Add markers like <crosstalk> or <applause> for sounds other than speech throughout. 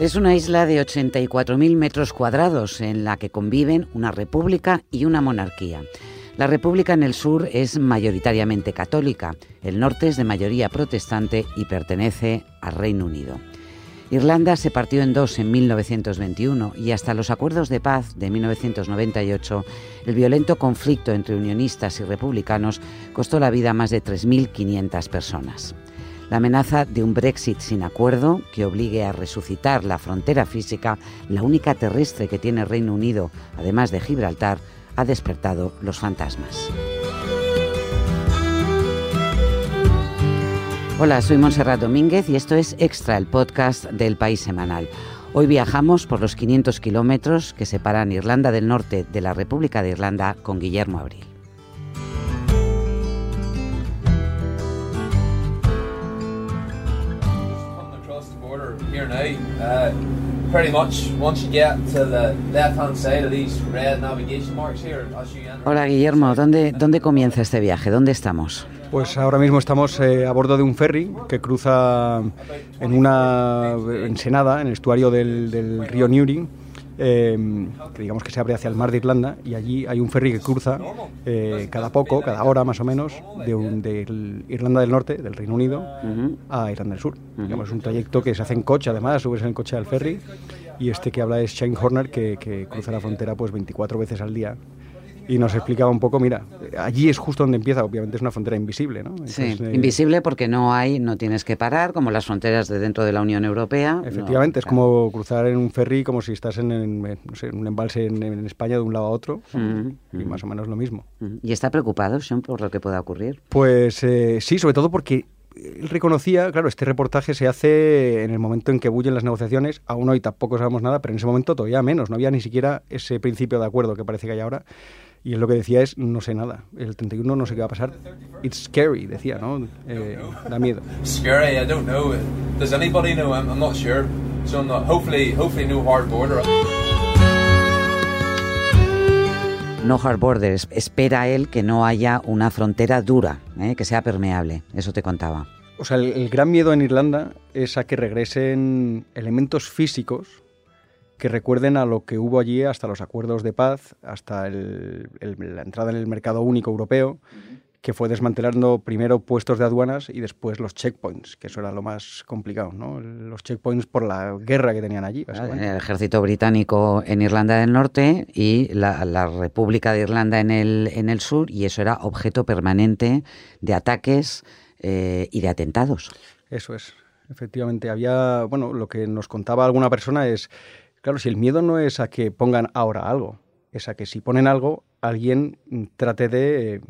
Es una isla de 84.000 metros cuadrados en la que conviven una república y una monarquía. La república en el sur es mayoritariamente católica, el norte es de mayoría protestante y pertenece al Reino Unido. Irlanda se partió en dos en 1921 y hasta los acuerdos de paz de 1998, el violento conflicto entre unionistas y republicanos costó la vida a más de 3.500 personas. La amenaza de un Brexit sin acuerdo que obligue a resucitar la frontera física, la única terrestre que tiene Reino Unido, además de Gibraltar, ha despertado los fantasmas. Hola, soy Monserrat Domínguez y esto es Extra, el podcast del País Semanal. Hoy viajamos por los 500 kilómetros que separan Irlanda del Norte de la República de Irlanda con Guillermo Abril. Hola Guillermo, ¿dónde, ¿dónde comienza este viaje? ¿Dónde estamos? Pues ahora mismo estamos eh, a bordo de un ferry que cruza en una ensenada, en el estuario del, río Newry, eh, que digamos que se abre hacia el mar de Irlanda, y allí hay un ferry que cruza eh, cada poco, cada hora más o menos, de, Irlanda del Norte, del Reino Unido, a Irlanda del Sur. es un trayecto que se hace en coche, además, subes en el coche al ferry, y este que habla es Shane Horner, que, que cruza la frontera pues 24 veces al día y nos explicaba un poco, mira, allí es justo donde empieza, obviamente es una frontera invisible, ¿no? sí, eh, invisible porque no hay, no tienes que parar, como las fronteras de dentro de la Unión Europea. Efectivamente, es como cruzar en un ferry, como si estás en, un embalse en, España de un lado a otro, y más o menos lo mismo. ¿Y está preocupado, Sean, por lo que pueda ocurrir? Pues eh, sí, sobre todo porque él reconocía, claro, este reportaje se hace en el momento en que bullen las negociaciones, aún hoy tampoco sabemos nada, pero en ese momento todavía menos, no había ni siquiera ese principio de acuerdo que parece que hay ahora. Y él lo que decía es, no sé nada, el 31 no sé qué va a pasar. It's scary, decía, ¿no? Eh, da miedo. <laughs> Scary, I don't know. Does anybody know? I'm, not sure. So not, hopefully, hopefully no hard border. No hard borders. Espera él que no haya una frontera dura, ¿eh? que sea permeable. Eso te contaba. O sea, el, el gran miedo en Irlanda es a que regresen elementos físicos que recuerden a lo que hubo allí hasta los acuerdos de paz, hasta la entrada en el mercado único europeo, que fue desmantelando primero puestos de aduanas y después los checkpoints, que eso era lo más complicado, ¿no? Los checkpoints por la guerra que tenían allí. El ejército británico en Irlanda del Norte y la, República de Irlanda en el, en el sur, y eso era objeto permanente de ataques eh, y de atentados. Eso es. Efectivamente, había, bueno, lo que nos contaba alguna persona es Claro, si el miedo no es a que pongan ahora algo, es a que si ponen algo, alguien trate de eh,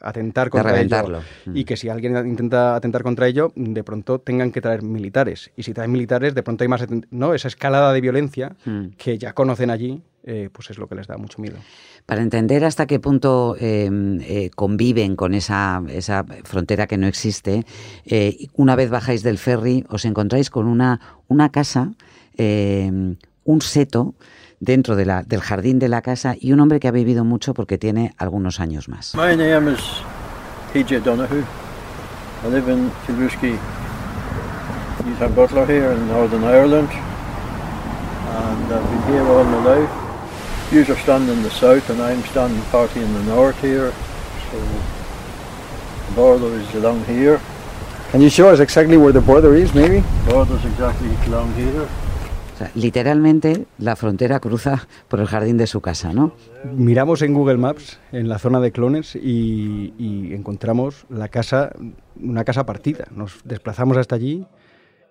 atentar contra ello. Y que si alguien intenta atentar contra ello, de pronto tengan que traer militares. Y si traen militares, de pronto hay más... ¿no? Esa escalada de violencia mm. que ya conocen allí, eh, pues es lo que les da mucho miedo. Para entender hasta qué punto em, eh, conviven con esa, esa, frontera que no existe, una vez bajáis del ferry os encontráis con una, una casa em, un seto dentro de la, del jardín de la casa y un hombre que ha vivido mucho porque tiene algunos años más. My name is TJ Donahue. I live in Kilruski. He's a butler here in Northern Ireland. And I've been here all my life. You are standing in the south and I'm standing partly in the north here. So the border is along here. Can you show us exactly where the border is, maybe? The border is exactly along here literalmente la frontera cruza por el jardín de su casa, ¿no? Miramos en Google Maps, en la zona de clones, y, encontramos la casa, una casa partida. Nos desplazamos hasta allí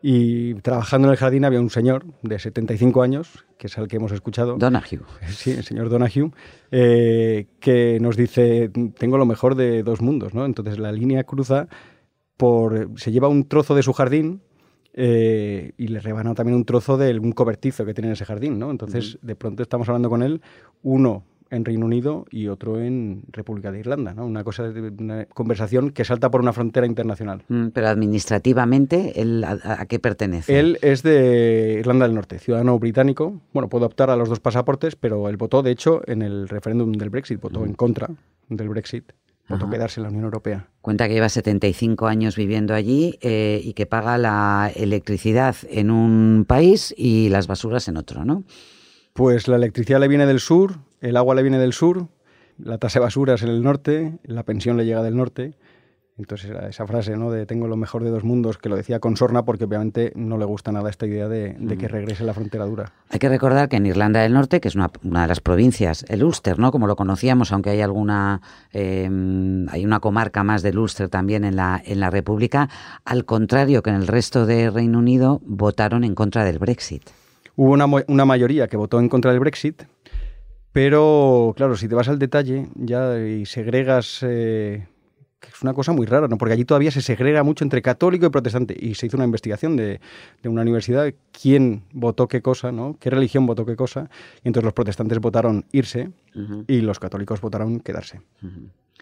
y trabajando en el jardín había un señor de 75 años, que es el que hemos escuchado. Donahue. Sí, el señor Donahue, eh, que nos dice, tengo lo mejor de dos mundos, ¿no? Entonces la línea cruza por... se lleva un trozo de su jardín eh, y le rebana también un trozo de un cobertizo que tiene en ese jardín, ¿no? Entonces, de pronto estamos hablando con él, uno en Reino Unido y otro en República de Irlanda, ¿no? Una cosa, una conversación que salta por una frontera internacional. Mm, pero administrativamente, ¿él a, qué pertenece? Él es de Irlanda del Norte, ciudadano británico. Bueno, puede optar a los dos pasaportes, pero él votó, de hecho, en el referéndum del Brexit, votó en contra del Brexit votó quedarse en la Unión Europea. Cuenta que lleva 75 años viviendo allí eh, y que paga la electricidad en un país y las basuras en otro, ¿no? Pues la electricidad le viene del sur, el agua le viene del sur, la tasa de basuras en el norte, la pensión le llega del norte entonces esa frase, ¿no? De tengo lo mejor de dos mundos, que lo decía con sorna porque obviamente no le gusta nada esta idea de, que regrese la frontera dura. Hay que recordar que en Irlanda del Norte, que es una, de las provincias, el Ulster, ¿no? Como lo conocíamos, aunque hay alguna, em, hay una comarca más del Ulster también en la, en la República, al contrario que en el resto de Reino Unido, votaron en contra del Brexit. Hubo una, una mayoría que votó en contra del Brexit, pero claro, si te vas al detalle ya y segregas... Eh, es una cosa muy rara, ¿no? porque allí todavía se segrega mucho entre católico y protestante. Y se hizo una investigación de, una universidad, quién votó qué cosa, ¿no? qué religión votó qué cosa. Y entonces los protestantes votaron irse y los católicos votaron quedarse.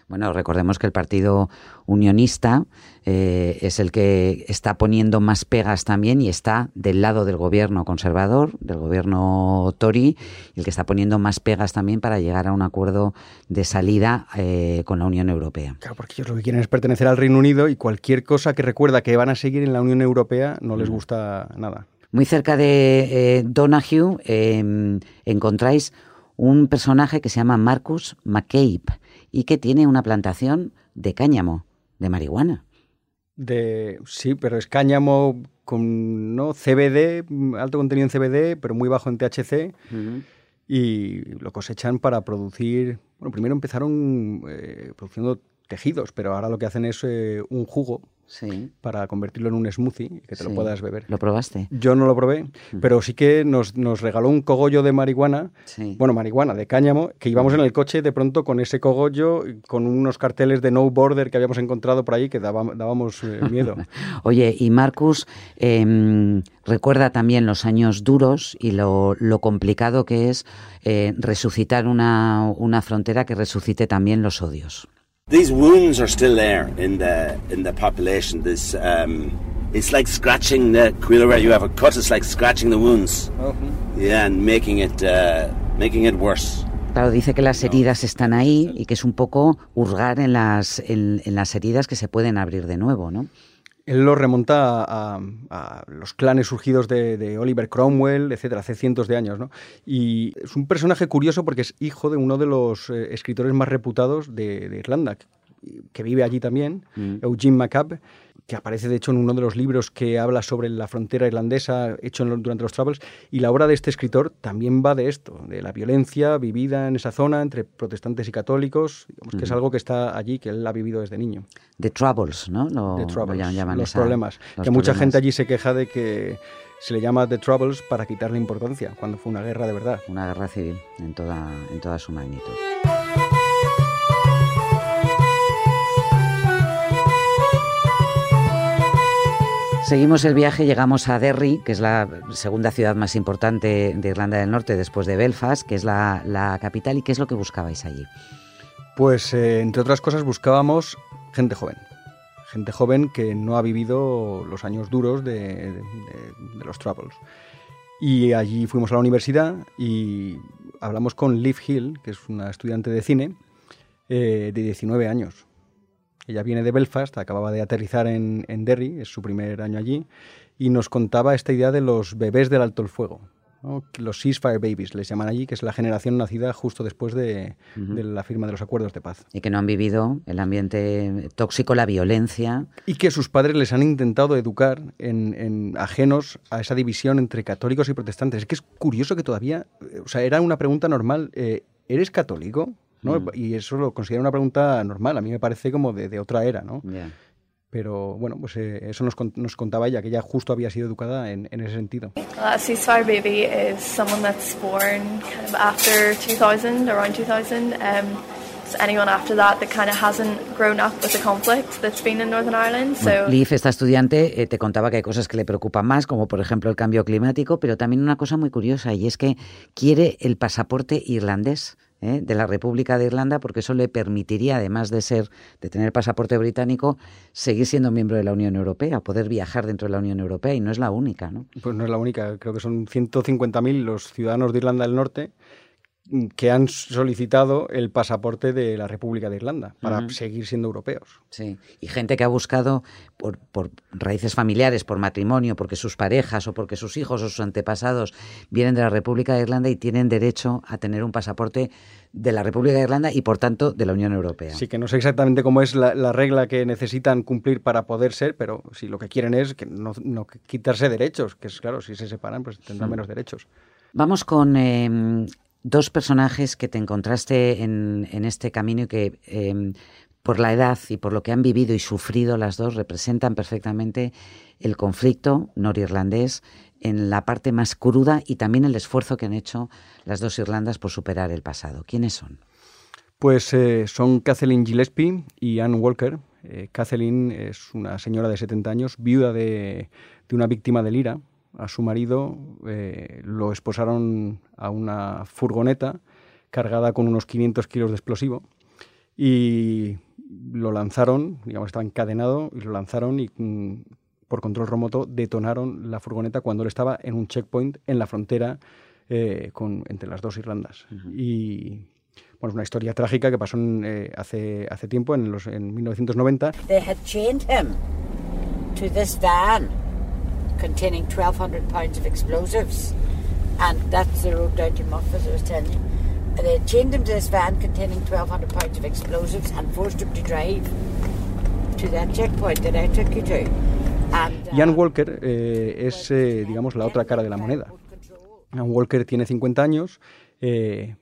Bueno, recordemos que el Partido Unionista eh, es el que está poniendo más pegas también y está del lado del gobierno conservador, del gobierno Tory, y el que está poniendo más pegas también para llegar a un acuerdo de salida eh, con la Unión Europea. Claro, porque ellos lo que quieren es pertenecer al Reino Unido y cualquier cosa que recuerda que van a seguir en la Unión Europea no les mm. gusta nada. Muy cerca de eh, Donahue em, encontráis un personaje que se llama Marcus McCabe y que tiene una plantación de cáñamo, de marihuana. De, sí, pero es cáñamo con ¿no? CBD, alto contenido en CBD, pero muy bajo en THC. Y lo cosechan para producir. Bueno, primero empezaron eh, produciendo tejidos, pero ahora lo que hacen es eh, un jugo sí. para convertirlo en un smoothie que te lo puedas beber. ¿Lo probaste? Yo no lo probé, pero sí que nos, nos regaló un cogollo de marihuana, bueno, marihuana, de cáñamo, que íbamos en el coche de pronto con ese cogollo, con unos carteles de no border que habíamos encontrado por ahí que dábamos eh, miedo. <laughs> Oye, y Marcus em, recuerda también los años duros y lo, lo complicado que es eh, resucitar una, una frontera que resucite también los odios. These wounds are still there in the in the population. This um, it's like scratching the where you have a cut. It's like scratching the wounds. Yeah, and making it uh, making it worse. Claro, dice que las heridas están ahí y que es un poco hurgar en las en, en las heridas que se pueden abrir de nuevo, ¿no? Él lo remonta a, los clanes surgidos de, Oliver Cromwell, etcétera, hace cientos de años. ¿no? Y es un personaje curioso porque es hijo de uno de los eh, escritores más reputados de, Irlanda, que, vive allí también, mm. Eugene McCabe, que aparece de hecho en uno de los libros que habla sobre la frontera irlandesa hecho durante los Travels, y la obra de este escritor también va de esto, de la violencia vivida en esa zona entre protestantes y católicos, digamos que es algo que está allí, que él ha vivido desde niño. The Troubles, ¿no? the troubles, los problemas. que mucha gente allí se queja de que se le llama The Troubles para quitarle importancia, cuando fue una guerra de verdad. Una guerra civil en toda, en toda su magnitud. Seguimos el viaje, llegamos a Derry, que es la segunda ciudad más importante de Irlanda del Norte después de Belfast, que es la, capital. ¿Y qué es lo que buscabais allí? Pues, eh, entre otras cosas, buscábamos gente joven. Gente joven que no ha vivido los años duros de, los Troubles. Y allí fuimos a la universidad y hablamos con Liv Hill, que es una estudiante de cine eh, de 19 años ella viene de Belfast, acababa de aterrizar en, Derry, es su primer año allí, y nos contaba esta idea de los bebés del alto el fuego. Los ceasefire babies les llaman allí, que es la generación nacida justo después de, la firma de los acuerdos de paz. Y que no han vivido el ambiente tóxico, la violencia. Y que sus padres les han intentado educar en, ajenos a esa división entre católicos y protestantes. Es que es curioso que todavía, o sea, era una pregunta normal, eh, ¿eres católico? Mm. Y eso lo considero una pregunta normal, a mí me parece como de, otra era, ¿no? Pero bueno, pues eh, eso nos, nos, contaba ella, que ella justo había sido educada en, en ese sentido. A ceasefire baby is someone that's born kind of after 2000, around 2000. Um, anyone after that that kind of hasn't grown up with the conflict that's been in Northern Ireland. So... Liv, esta estudiante, eh, te contaba que hay cosas que le preocupan más, como por ejemplo el cambio climático, pero también una cosa muy curiosa, y es que quiere el pasaporte irlandés. ¿Eh? de la República de Irlanda, porque eso le permitiría, además de ser, de tener pasaporte británico, seguir siendo miembro de la Unión Europea, poder viajar dentro de la Unión Europea, y no es la única, ¿no? Pues no es la única, creo que son 150.000 los ciudadanos de Irlanda del Norte que han solicitado el pasaporte de la República de Irlanda para seguir siendo europeos. Sí, y gente que ha buscado por, por, raíces familiares, por matrimonio, porque sus parejas o porque sus hijos o sus antepasados vienen de la República de Irlanda y tienen derecho a tener un pasaporte de la República de Irlanda y por tanto de la Unión Europea. Sí, que no sé exactamente cómo es la, regla que necesitan cumplir para poder ser, pero si lo que quieren es que no, quitarse derechos, que es claro, si se separan pues tendrán menos derechos. Vamos con em, dos personajes que te encontraste en, este camino y que em, por la edad y por lo que han vivido y sufrido las dos representan perfectamente el conflicto norirlandés en la parte más cruda y también el esfuerzo que han hecho las dos Irlandas por superar el pasado. ¿Quiénes son? Pues eh, son Kathleen Gillespie y Anne Walker. Eh, Kathleen es una señora de 70 años, viuda de, de una víctima del IRA, a su marido, eh, lo esposaron a una furgoneta cargada con unos 500 kilos de explosivo y lo lanzaron, digamos, estaba encadenado y lo lanzaron y mm, por control remoto detonaron la furgoneta cuando él estaba en un checkpoint en la frontera eh, con, entre las dos Irlandas. Y bueno, es una historia trágica que pasó eh, hace, hace tiempo, en, los, en 1990. They had chained him to this van containing 1,200 pounds of explosives. And that's the road down to Muff, as I was telling you. And they chained him to this van containing 1,200 pounds of explosives and forced him to drive to that checkpoint that I took you to. And, uh, Ian Walker eh, es, eh, digamos, la otra cara de la moneda. Ian Walker tiene 50 años, eh,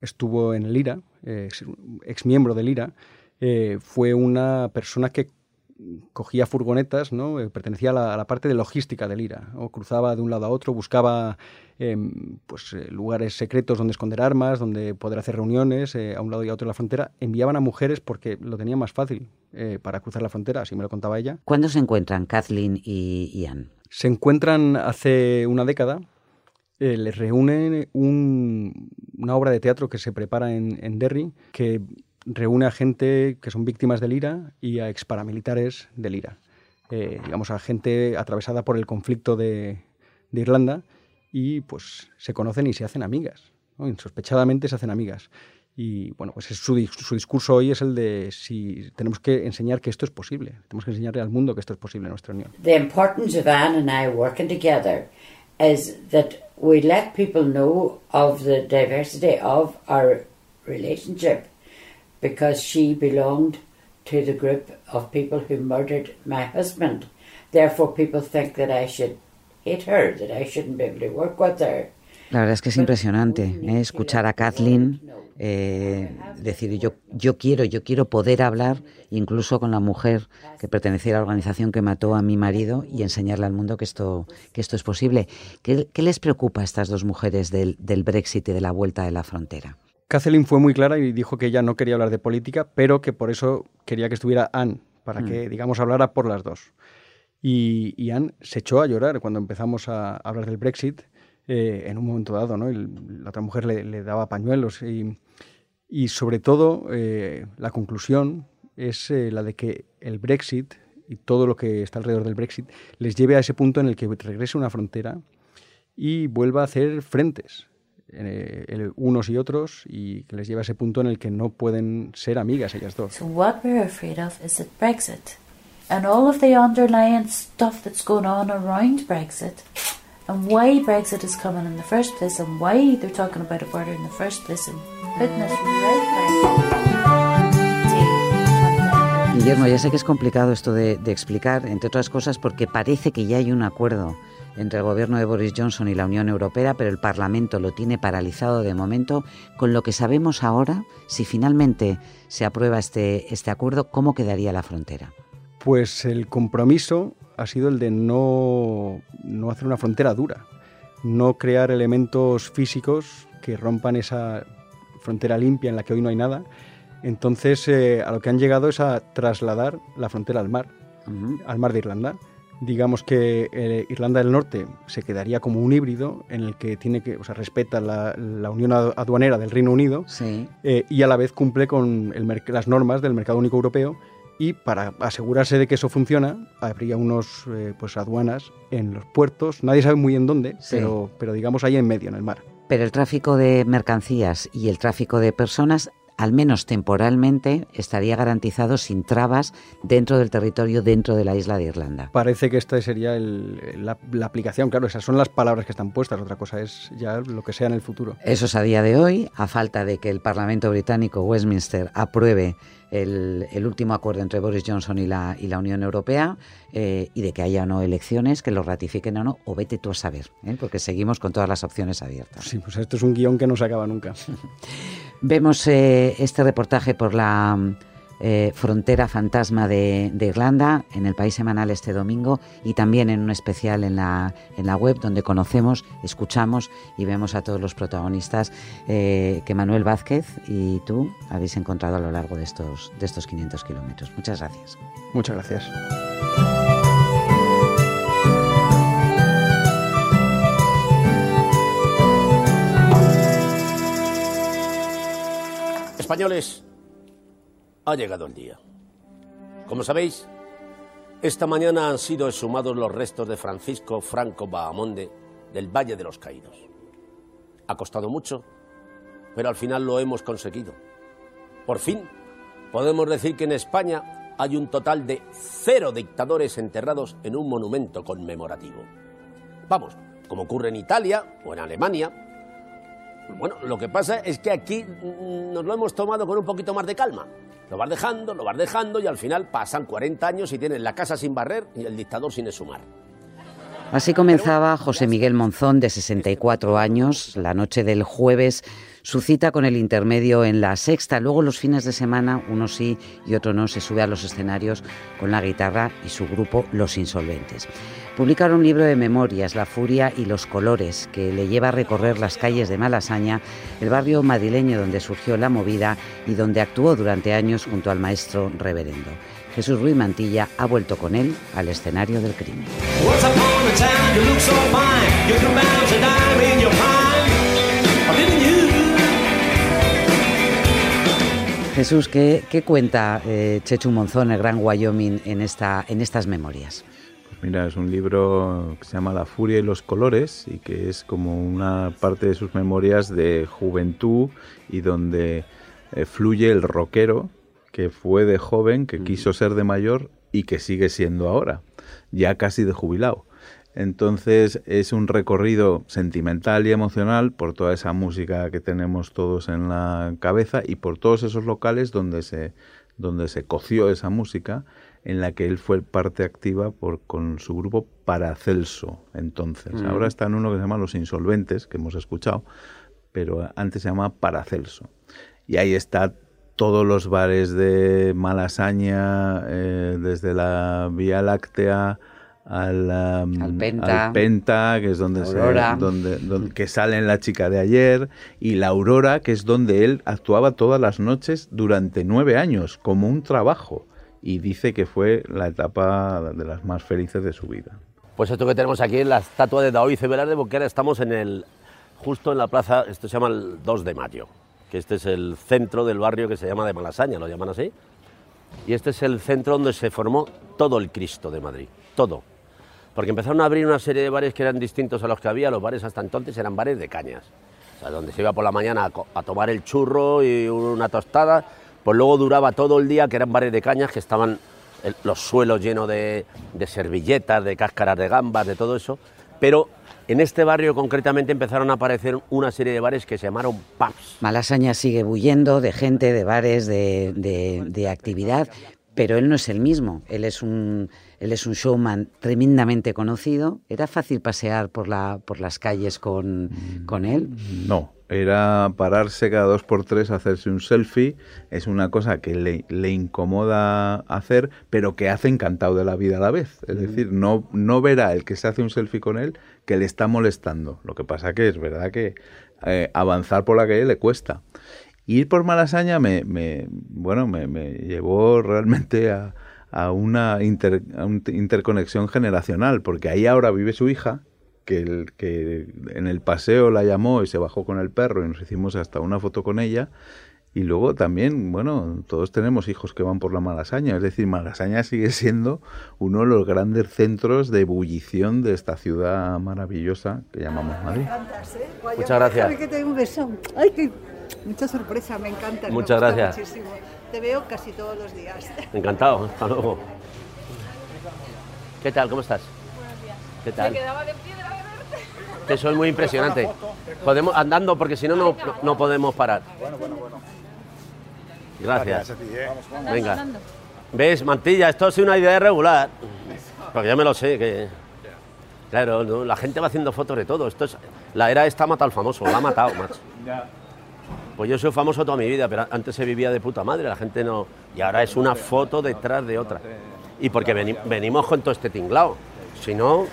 estuvo en el IRA, eh, ex miembro del IRA, eh, fue una persona que cogía furgonetas, ¿no? Eh, pertenecía a la, parte de logística del IRA, o cruzaba de un lado a otro, buscaba em, pues, eh, lugares secretos donde esconder armas, donde poder hacer reuniones eh, a un lado y a otro de la frontera. Enviaban a mujeres porque lo tenían más fácil para cruzar la frontera, así me lo contaba ella. ¿Cuándo se encuentran Kathleen y Ian? Se encuentran hace una década. les reúnen una obra de teatro que se prepara en, en Derry, que reúne a gente que son víctimas del IRA y a exparamilitares del IRA. Eh, digamos, a gente atravesada por el conflicto de, Irlanda y pues se conocen y se hacen amigas. Insospechadamente se hacen amigas. Y bueno, pues su, discurso hoy es el de si tenemos que enseñar que esto es posible, tenemos que enseñarle al mundo que esto es posible en nuestra unión. The importance of Anne and I working together is that we let people know of the diversity of our relationship because she belonged to the group of people who murdered my husband. Therefore, people think that I should hate her, that I shouldn't be able to work with her. La verdad es que es impresionante ¿eh? escuchar a Kathleen eh, decir yo, yo quiero, yo quiero poder hablar incluso con la mujer que pertenecía a la organización que mató a mi marido y enseñarle al mundo que esto, que esto es posible. ¿Qué, qué les preocupa a estas dos mujeres del, del Brexit y de la vuelta de la frontera? Kathleen fue muy clara y dijo que ella no quería hablar de política, pero que por eso quería que estuviera Anne, para que, mm. digamos, hablara por las dos. Y, Anne se echó a llorar cuando empezamos a hablar del Brexit eh, en un momento dado, ¿no? la otra mujer le, daba pañuelos y, sobre todo eh, la conclusión es eh, la de que el Brexit y todo lo que está alrededor del Brexit les lleve a ese punto en el que regrese una frontera y vuelva a hacer frentes eh, unos y otros y que les lleva a ese punto en el que no pueden ser amigas ellas dos. So what we're afraid of is that Brexit and all of the underlying stuff that's going on around Brexit and why Brexit is coming in the first place and why they're talking about a border in the first place and putting us right back. Guillermo, ya sé que es complicado esto de, de explicar, entre otras cosas, porque parece que ya hay un acuerdo entre el gobierno de Boris Johnson y la Unión Europea, pero el Parlamento lo tiene paralizado de momento. Con lo que sabemos ahora, si finalmente se aprueba este, este acuerdo, ¿cómo quedaría la frontera? Pues el compromiso ha sido el de no, no hacer una frontera dura, no crear elementos físicos que rompan esa frontera limpia en la que hoy no hay nada. Entonces, eh, a lo que han llegado es a trasladar la frontera al mar, al mar de Irlanda digamos que eh, Irlanda del Norte se quedaría como un híbrido en el que tiene que, o sea, respeta la, unión aduanera del Reino Unido eh, y a la vez cumple con las normas del mercado único europeo y para asegurarse de que eso funciona habría unos eh, pues aduanas en los puertos, nadie sabe muy bien dónde, pero, pero digamos ahí en medio, en el mar. Pero el tráfico de mercancías y el tráfico de personas al menos temporalmente, estaría garantizado sin trabas dentro del territorio, dentro de la isla de Irlanda. Parece que esta sería la, aplicación, claro, esas son las palabras que están puestas, otra cosa es ya lo que sea en el futuro. Eso es a día de hoy, a falta de que el Parlamento británico, Westminster, apruebe el, último acuerdo entre Boris Johnson y la, y la Unión Europea eh, y de que haya o no elecciones, que lo ratifiquen o no, o vete tú a saber, ¿eh? porque seguimos con todas las opciones abiertas. Sí, pues esto es un guion que no se acaba nunca. <laughs> Vemos eh, este reportaje por la eh, frontera fantasma de, Irlanda en el País Semanal este domingo y también en un especial en la, en la web donde conocemos, escuchamos y vemos a todos los protagonistas eh, que Manuel Vázquez y tú habéis encontrado a lo largo de estos, de estos 500 kilómetros. Muchas gracias. Muchas gracias. Españoles, ha llegado el día. Como sabéis, esta mañana han sido exhumados los restos de Francisco Franco Bahamonde del Valle de los Caídos. Ha costado mucho, pero al final lo hemos conseguido. Por fin, podemos decir que en España hay un total de cero dictadores enterrados en un monumento conmemorativo. Vamos, como ocurre en Italia o en Alemania, bueno, lo que pasa es que aquí nos lo hemos tomado con un poquito más de calma. Lo vas dejando, lo vas dejando y al final pasan 40 años y tienen la casa sin barrer y el dictador sin exhumar. Así comenzaba José Miguel Monzón, de 64 años, la noche del jueves, su cita con el intermedio en la sexta. Luego los fines de semana, uno sí y otro no, se sube a los escenarios con la guitarra y su grupo Los Insolventes. Publicaron un libro de memorias, La Furia y los Colores, que le lleva a recorrer las calles de Malasaña, el barrio madrileño donde surgió la movida y donde actuó durante años junto al maestro reverendo. Jesús Ruiz Mantilla ha vuelto con él al escenario del crimen. Jesús, ¿qué, cuenta eh, Chechu Monzón, el Gran Wyoming, en, esta, en estas memorias? Mira, es un libro que se llama La furia y los colores y que es como una parte de sus memorias de juventud y donde eh, fluye el rockero que fue de joven, que quiso ser de mayor y que sigue siendo ahora, ya casi de jubilado. Entonces es un recorrido sentimental y emocional por toda esa música que tenemos todos en la cabeza y por todos esos locales donde se, donde se coció esa música en la que él fue parte activa por, con su grupo Paracelso. Entonces, mm. ahora está en uno que se llama Los Insolventes, que hemos escuchado, pero antes se llama Paracelso. Y ahí está todos los bares de Malasaña, eh, desde la Vía Láctea al, Penta. que es donde, se, donde, donde, que sale la chica de ayer, y la Aurora, que es donde él actuaba todas las noches durante nueve años, como un trabajo y dice que fue la etapa de las más felices de su vida. Pues esto que tenemos aquí es la estatua de Daoiz Velarde, porque ahora estamos en el, justo en la plaza, esto se llama el 2 de mayo, que este es el centro del barrio que se llama de Malasaña, lo llaman así, y este es el centro donde se formó todo el Cristo de Madrid, todo. Porque empezaron a abrir una serie de bares que eran distintos a los que había, los bares hasta entonces eran bares de cañas, o sea, donde se iba por la mañana a, tomar el churro y una tostada, pues luego duraba todo el día, que eran bares de cañas, que estaban los suelos llenos de, servilletas, de cáscaras de gambas, de todo eso, pero en este barrio concretamente empezaron a aparecer una serie de bares que se llamaron pubs. Malasaña sigue bulliendo de gente, de bares, de, actividad, pero él no es el mismo. Él es un, él es un showman tremendamente conocido. ¿Era fácil pasear por, la, por las calles con, con él? No, era pararse cada dos por tres, hacerse un selfie. Es una cosa que le, incomoda hacer, pero que hace encantado de la vida a la vez. Es decir, no, no verá el que se hace un selfie con él que le está molestando. Lo que pasa que es verdad que eh, avanzar por la calle le cuesta. Ir por Malasaña me, me bueno, me, llevó realmente a, a una, a una interconexión generacional, porque ahí ahora vive su hija, que, el, que en el paseo la llamó y se bajó con el perro y nos hicimos hasta una foto con ella. Y luego también, bueno, todos tenemos hijos que van por la Malasaña, es decir, Malasaña sigue siendo uno de los grandes centros de ebullición de esta ciudad maravillosa que llamamos Madrid. Muchas gracias. que te doy un beso. Ay, qué mucha sorpresa, me encanta. Muchas gracias. muchísimo. Te veo casi todos los días. <laughs> Encantado, hasta luego. ¿Qué tal? ¿Cómo estás? ¿Qué tal? Que soy muy impresionante. Podemos andando porque si no, no, no podemos parar. Gracias. Venga. ¿Ves, Mantilla? Esto es una idea regular. Porque ya me lo sé, que... Claro, ¿no? la gente va haciendo fotos de todo. Esto es... La era esta mata al famoso, la ha matado, macho. Pues yo soy famoso toda mi vida, pero antes se vivía de puta madre, la gente no... Y ahora es una foto detrás de otra. Y porque veni- venimos con todo este tinglao. Si no,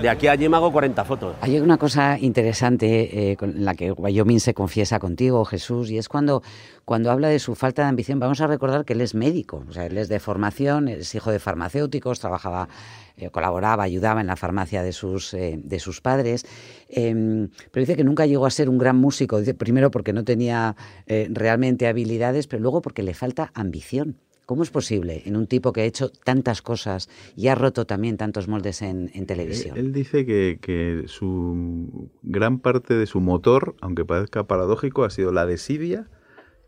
de aquí a allí me hago 40 fotos. Hay una cosa interesante eh, la que Wyoming se confiesa contigo, Jesús, y es cuando, cuando habla de su falta de ambición. Vamos a recordar que él es médico, o sea, él es de formación, es hijo de farmacéuticos, trabajaba, eh, colaboraba, ayudaba en la farmacia de sus, eh, de sus padres, eh, pero dice que nunca llegó a ser un gran músico, dice, primero porque no tenía eh, realmente habilidades, pero luego porque le falta ambición. ¿Cómo es posible en un tipo que ha hecho tantas cosas y ha roto también tantos moldes en, en televisión? Él dice que, que su gran parte de su motor, aunque parezca paradójico, ha sido la desidia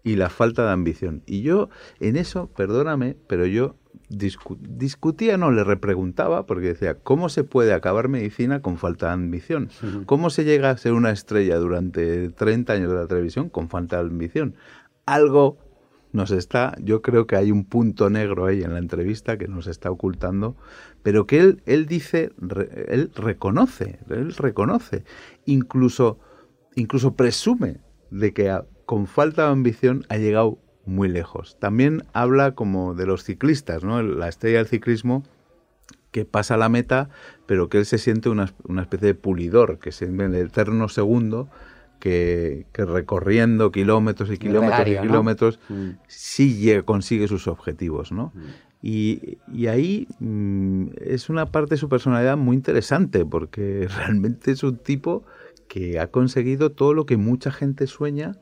y la falta de ambición. Y yo en eso, perdóname, pero yo discu- discutía, no, le repreguntaba, porque decía, ¿cómo se puede acabar medicina con falta de ambición? ¿Cómo se llega a ser una estrella durante 30 años de la televisión con falta de ambición? Algo nos está, yo creo que hay un punto negro ahí en la entrevista que nos está ocultando, pero que él, él dice, él reconoce, él reconoce, incluso, incluso presume de que con falta de ambición ha llegado muy lejos. También habla como de los ciclistas, ¿no? La estrella del ciclismo que pasa la meta, pero que él se siente una, una especie de pulidor, que en el eterno segundo, que, que recorriendo kilómetros y kilómetros Gregario, y kilómetros, Mm. sí consigue sus objetivos, ¿no? Y, y ahí mm, es una parte de su personalidad muy interesante, porque <laughs> realmente es un tipo que ha conseguido todo lo que mucha gente sueña,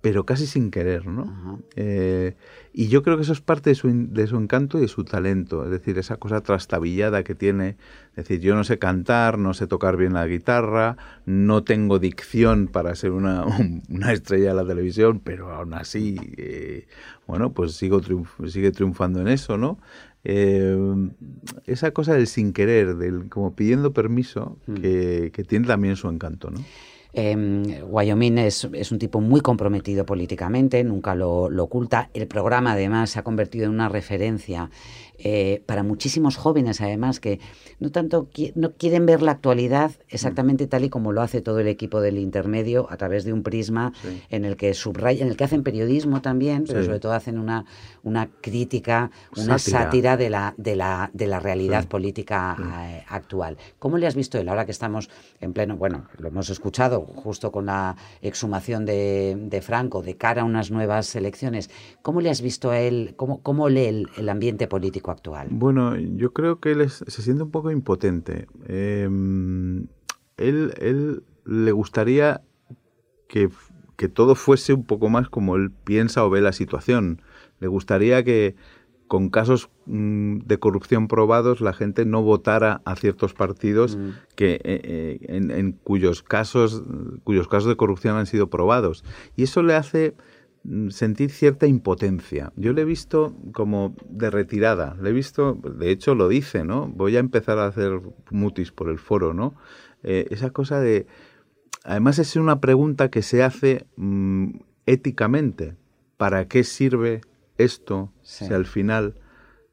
pero casi sin querer, ¿no? Eh, y yo creo que eso es parte de su, de su encanto y de su talento, es decir, esa cosa trastabillada que tiene, es decir, yo no sé cantar, no sé tocar bien la guitarra, no tengo dicción para ser una, <laughs> una estrella de la televisión, pero aún así, eh, bueno, pues sigo triunf- sigue triunfando en eso, ¿no? Eh, esa cosa del sin querer, del como pidiendo permiso, que, que tiene también su encanto, ¿no? Eh, Wyoming es, un tipo muy comprometido políticamente, nunca lo oculta. El programa además se ha convertido en una referencia eh, para muchísimos jóvenes además que no tanto qui- no quieren ver la actualidad exactamente tal y como lo hace todo el equipo del intermedio a través de un prisma Sí. en el que subraya, en el que hacen periodismo también, pero Sí. sobre todo hacen una, una crítica, una Sátira. sátira de la, de la, de la realidad Sí. política eh, actual. ¿Cómo le has visto él ahora que estamos en pleno, bueno, lo hemos escuchado justo con la exhumación de, de Franco de cara a unas nuevas elecciones? ¿Cómo le has visto a él, cómo, cómo lee el, el ambiente político actual? Bueno, yo creo que él es- se siente un poco impotente. Eh, él, él le gustaría que, que todo fuese un poco más como él piensa o ve la situación. Le gustaría que con casos mm, de corrupción probados la gente no votara a ciertos partidos que eh, eh, en, en cuyos casos cuyos casos de corrupción han sido probados y eso le hace mm, sentir cierta impotencia. Yo le he visto como de retirada, le he visto, de hecho lo dice, ¿no? Voy a empezar a hacer mutis por el foro, ¿no? Eh, esa cosa de... Además es una pregunta que se hace mm, éticamente. ¿Para qué sirve esto Sí. si al final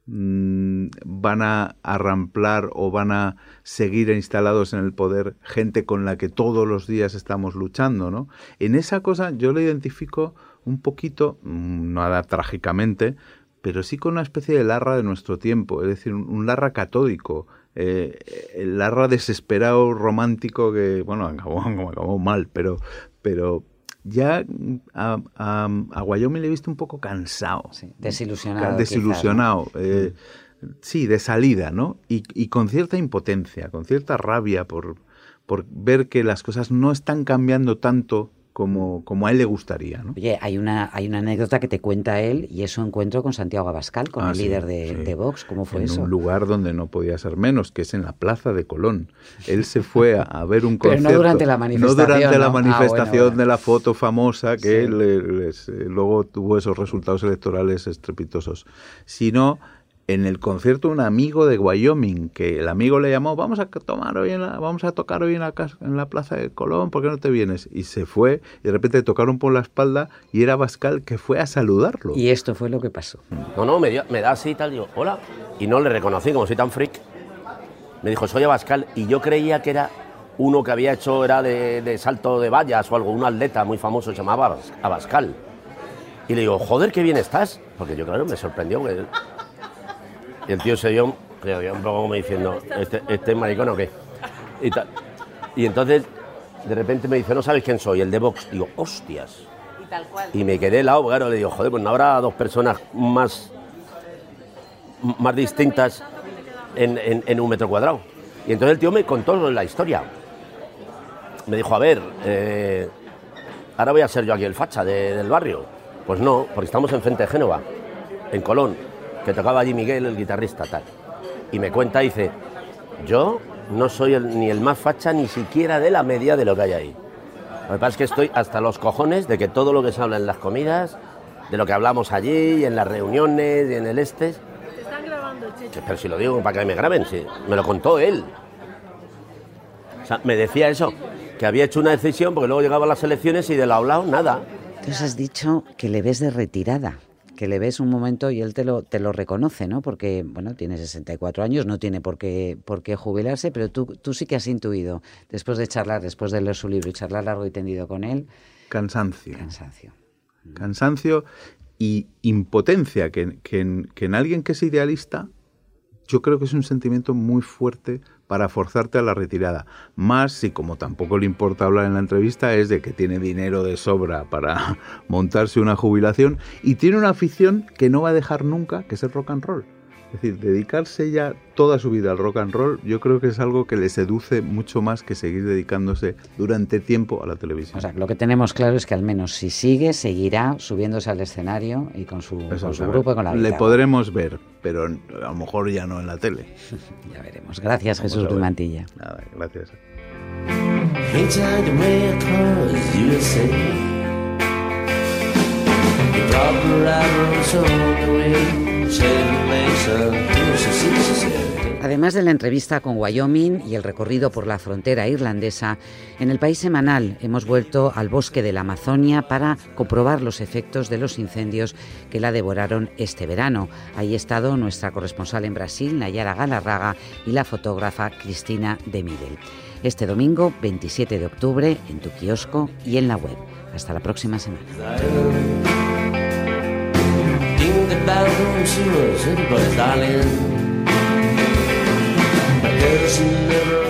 mm, van a arramplar o van a seguir instalados en el poder gente con la que todos los días estamos luchando, ¿no? En esa cosa yo lo identifico un poquito, mm, nada trágicamente, pero sí con una especie de Larra de nuestro tiempo, es decir, un, un Larra catódico, eh, el Larra desesperado, romántico, que, bueno, acabó, <laughs> acabó mal, pero, pero ya a, a, a Wyoming le he visto un poco cansado. Sí, desilusionado. quizás, Desilusionado. eh, sí, de salida, ¿no? Y, y con cierta impotencia, con cierta rabia por, por ver que las cosas no están cambiando tanto como, como a él le gustaría. ¿no? Oye, hay una, hay una anécdota que te cuenta él y es su encuentro con Santiago Abascal, con Ah, el sí, líder de, sí. de Vox. ¿Cómo fue en eso? un lugar donde no podía ser menos, que es en la plaza de Colón. Él se fue a, a ver un <laughs> Pero no concierto. durante la manifestación, No durante la. Ah, manifestación bueno, bueno. de la foto famosa que Sí. le- les, eh, luego tuvo esos resultados electorales estrepitosos, sino en el concierto un amigo de Wyoming que el amigo le llamó vamos a tomar hoy en la, vamos a tocar hoy en la casa, en la plaza de Colón ¿por qué no te vienes? y se fue y de repente tocaron por la espalda y era Bascal que fue a saludarlo Y esto fue lo que pasó. No, no, me, dio- me da así y tal, digo, hola. Y no le reconocí, como soy tan freak. Me dijo, soy Abascal. Y yo creía que era uno que había hecho, era de, de salto de vallas o algo, un atleta muy famoso, se llamaba Abas- Abascal. Y le digo, joder, qué bien estás. Porque yo, claro, me sorprendió. que Y el tío se dio, se dio un poco como diciendo, ¿este, este es maricón o qué? Y, tal. y entonces, de repente me dice, no sabes quién soy, el de Vox. Digo, hostias. Y tal cual. Y me quedé helado, claro, le digo, joder, pues no habrá dos personas más, más distintas en, en- en un metro cuadrado. Y entonces el tío me contó la historia. Me dijo, a ver, eh, ahora voy a ser yo aquí el facha de- del barrio. Pues no, porque estamos enfrente de Génova, en Colón, que tocaba allí Miguel, el guitarrista, tal. Y me cuenta, dice, yo no soy el- ni el más facha ni siquiera de la media de lo que hay ahí. Lo que pasa es que estoy hasta los cojones de que todo lo que se habla en las comidas, de lo que hablamos allí, y en las reuniones, y en el este. Te están grabando, que- Pero si lo digo para que me graben, sí, me lo contó él. O sea, me decía eso, que había hecho una decisión porque luego llegaban las elecciones y de la hablado nada. Entonces has dicho que le ves de retirada, que le ves un momento y él te lo, te lo reconoce, ¿no? Porque, bueno, tiene 64 años, no tiene por qué, por qué jubilarse, pero tú, tú sí que has intuido, después de charlar, después de leer su libro y charlar largo y tendido con él, cansancio cansancio. cansancio y impotencia, que, que en, que en alguien que es idealista, yo creo que es un sentimiento muy fuerte para forzarte a la retirada. Más si, como tampoco le importa hablar en la entrevista, es de que tiene dinero de sobra para <laughs> montarse una jubilación y tiene una afición que no va a dejar nunca, que es el rock and roll. Es decir, dedicarse ya toda su vida al rock and roll, yo creo que es algo que le seduce mucho más que seguir dedicándose durante tiempo a la televisión. O sea, lo que tenemos claro es que al menos si sigue, seguirá subiéndose al escenario y con su, con grupo y con la Le guitarra. podremos ver, pero a lo mejor ya no en la tele. <laughs> Ya veremos. Gracias, Vamos Jesús a ver. Mantilla. Nada, gracias. Además de la entrevista con Wyoming y el recorrido por la frontera irlandesa, en el país semanal hemos vuelto al bosque de la Amazonia para comprobar los efectos de los incendios que la devoraron este verano. Ahí ha estado nuestra corresponsal en Brasil, Nayara Galarraga, y la fotógrafa Cristina de Midel. Este domingo, 27 de octubre, en tu kiosco y en la web. Hasta la próxima semana. The bathroom sewers, everybody's darling. But who never